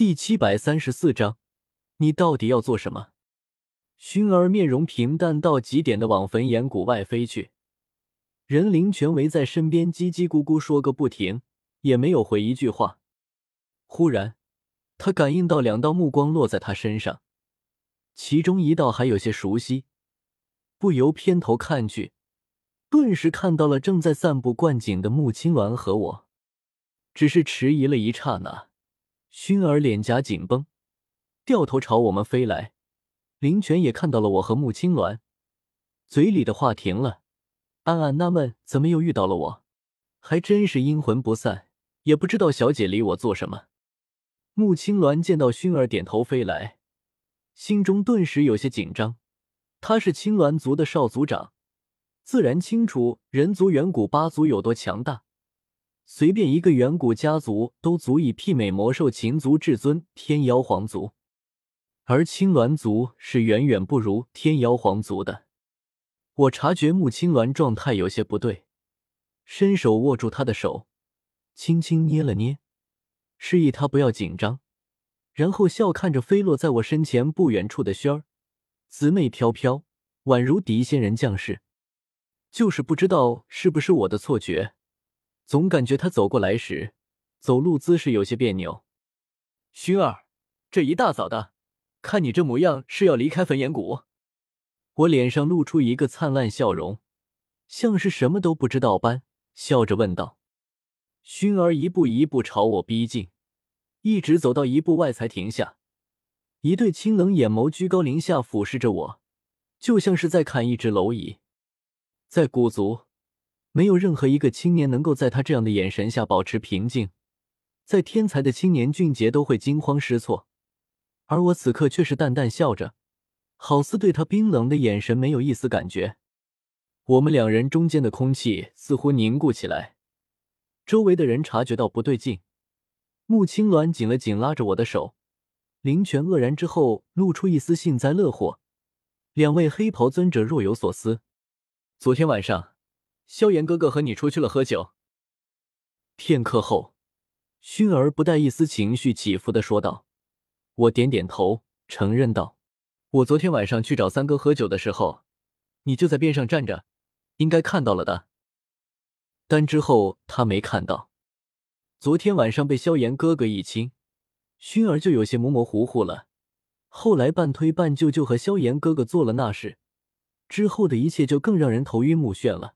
第七百三十四章，你到底要做什么？薰儿面容平淡到极点的往焚岩谷外飞去，人灵全围在身边叽叽咕咕说个不停，也没有回一句话。忽然，他感应到两道目光落在他身上，其中一道还有些熟悉，不由偏头看去，顿时看到了正在散步观景的穆青鸾和我，只是迟疑了一刹那，熏儿脸颊紧绷，掉头朝我们飞来。林泉也看到了我和穆青鸾，嘴里的话停了，暗暗纳闷：怎么又遇到了我？还真是阴魂不散，也不知道小姐理我做什么。穆青鸾见到熏儿点头飞来，心中顿时有些紧张。他是青鸾族的少族长，自然清楚人族远古八族有多强大。随便一个远古家族都足以媲美魔兽秦族至尊天妖皇族。而青鸾族是远远不如天妖皇族的。我察觉穆青鸾状态有些不对，伸手握住他的手，轻轻捏了捏，示意他不要紧张，然后笑看着飞落在我身前不远处的轩儿，姊妹飘飘，宛如狄仙人降世。就是不知道是不是我的错觉，总感觉他走过来时，走路姿势有些别扭。薰儿，这一大早的。看你这模样，是要离开焚岩谷？我脸上露出一个灿烂笑容，像是什么都不知道般，笑着问道：“薰儿，一步一步朝我逼近，一直走到一步外才停下，一对清冷眼眸居高临下俯视着我，就像是在看一只蝼蚁。在古族，没有任何一个青年能够在他这样的眼神下保持平静，在天才的青年俊杰都会惊慌失措。”而我此刻却是淡淡笑着，好似对他冰冷的眼神没有一丝感觉。我们两人中间的空气似乎凝固起来，周围的人察觉到不对劲。穆青鸾紧了紧拉着我的手，林泉愕然之后露出一丝幸灾乐祸。两位黑袍尊者若有所思。昨天晚上，萧炎哥哥和你出去了喝酒。片刻后，薰儿不带一丝情绪起伏的说道。我点点头，承认道：“我昨天晚上去找三哥喝酒的时候，你就在边上站着，应该看到了的。但之后他没看到。昨天晚上被萧炎哥哥一亲，薰儿就有些模模糊糊了。后来半推半就，就和萧炎哥哥做了那事，之后的一切就更让人头晕目眩了。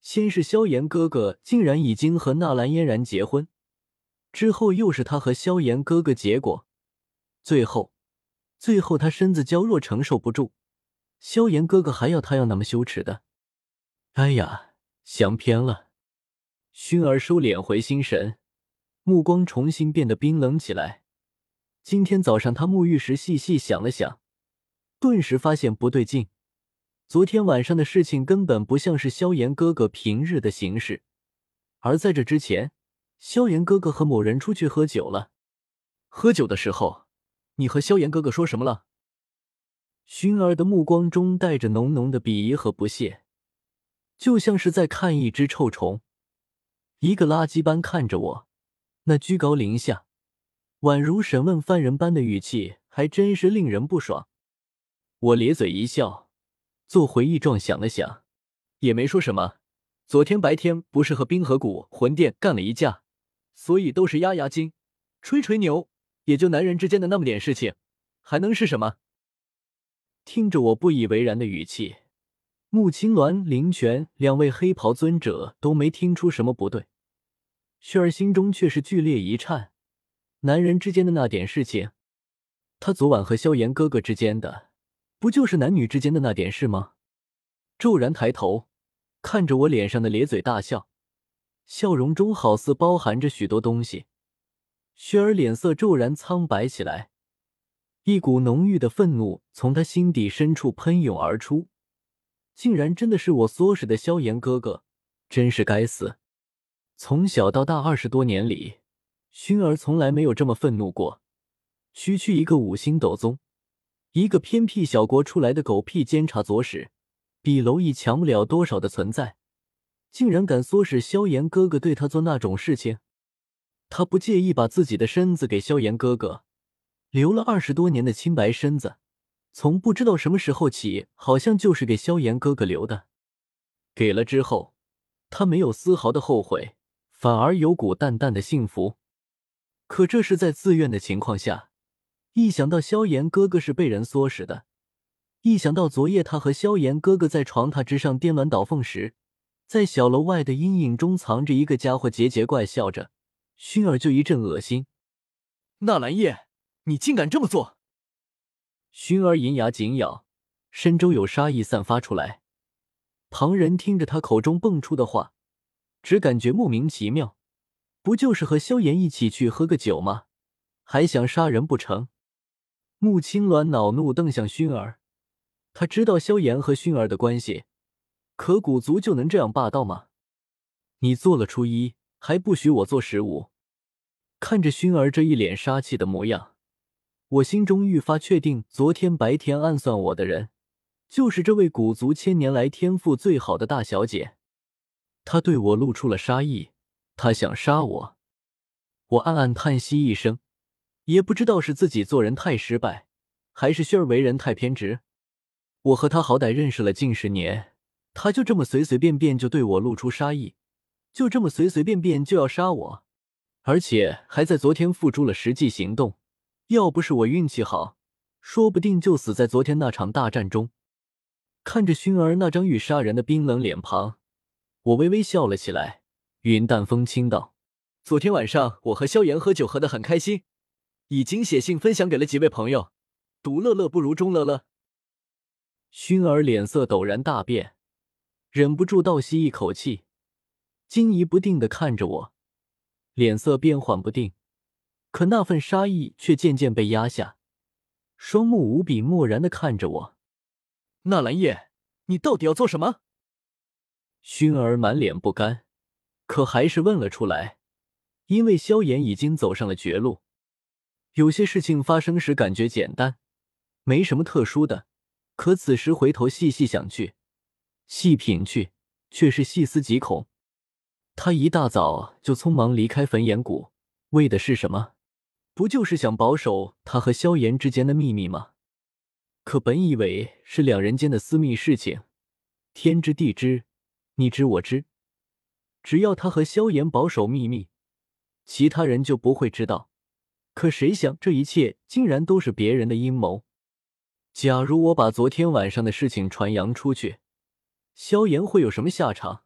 先是萧炎哥哥竟然已经和纳兰嫣然结婚，之后又是他和萧炎哥哥结果。”最后，最后他身子娇弱，承受不住。萧炎哥哥还要他要那么羞耻的？哎呀，想偏了。薰儿收敛回心神，目光重新变得冰冷起来。今天早上他沐浴时细细想了想，顿时发现不对劲。昨天晚上的事情根本不像是萧炎哥哥平日的行事，而在这之前，萧炎哥哥和某人出去喝酒了。喝酒的时候。你和萧炎哥哥说什么了？薰儿的目光中带着浓浓的鄙夷和不屑，就像是在看一只臭虫，一个垃圾般看着我。那居高临下，宛如审问犯人般的语气，还真是令人不爽。我咧嘴一笑，做回忆状想了想，也没说什么。昨天白天不是和冰河谷魂殿干了一架，所以都是压压惊，吹吹牛。也就男人之间的那么点事情，还能是什么？听着我不以为然的语气，穆青鸾、林泉两位黑袍尊者都没听出什么不对，雪儿心中却是剧烈一颤。男人之间的那点事情，他昨晚和萧炎哥哥之间的，不就是男女之间的那点事吗？骤然抬头，看着我脸上的咧嘴大笑，笑容中好似包含着许多东西。薰儿脸色骤然苍白起来，一股浓郁的愤怒从他心底深处喷涌而出。竟然真的是我唆使的萧炎哥哥，真是该死！从小到大二十多年里，薰儿从来没有这么愤怒过。区区一个五星斗宗，一个偏僻小国出来的狗屁监察左使，比蝼蚁强不了多少的存在，竟然敢唆使萧炎哥哥对他做那种事情！他不介意把自己的身子给萧炎哥哥，留了二十多年的清白身子，从不知道什么时候起，好像就是给萧炎哥哥留的。给了之后，他没有丝毫的后悔，反而有股淡淡的幸福。可这是在自愿的情况下，一想到萧炎哥哥是被人唆使的，一想到昨夜他和萧炎哥哥在床榻之上颠鸾倒凤时，在小楼外的阴影中藏着一个家伙，桀桀怪笑着。熏儿就一阵恶心。纳兰叶，你竟敢这么做！熏儿银牙紧咬，身周有杀意散发出来。旁人听着他口中蹦出的话，只感觉莫名其妙。不就是和萧炎一起去喝个酒吗？还想杀人不成？穆青鸾恼怒瞪向熏儿，他知道萧炎和熏儿的关系，可古族就能这样霸道吗？你做了初一。还不许我做十五！看着熏儿这一脸杀气的模样，我心中愈发确定，昨天白天暗算我的人，就是这位古族千年来天赋最好的大小姐。她对我露出了杀意，她想杀我。我暗暗叹息一声，也不知道是自己做人太失败，还是熏儿为人太偏执。我和他好歹认识了近十年，他就这么随随便便就对我露出杀意。就这么随随便便就要杀我，而且还在昨天付诸了实际行动。要不是我运气好，说不定就死在昨天那场大战中。看着熏儿那张欲杀人的冰冷脸庞，我微微笑了起来，云淡风轻道：“昨天晚上我和萧炎喝酒喝得很开心，已经写信分享给了几位朋友。独乐乐不如众乐乐。”熏儿脸色陡然大变，忍不住倒吸一口气。惊疑不定的看着我，脸色变幻不定，可那份杀意却渐渐被压下，双目无比漠然的看着我。纳兰叶，你到底要做什么？熏儿满脸不甘，可还是问了出来，因为萧炎已经走上了绝路。有些事情发生时感觉简单，没什么特殊的，可此时回头细细想去，细品去，却是细思极恐。他一大早就匆忙离开焚炎谷，为的是什么？不就是想保守他和萧炎之间的秘密吗？可本以为是两人间的私密事情，天知地知，你知我知，只要他和萧炎保守秘密，其他人就不会知道。可谁想这一切竟然都是别人的阴谋。假如我把昨天晚上的事情传扬出去，萧炎会有什么下场？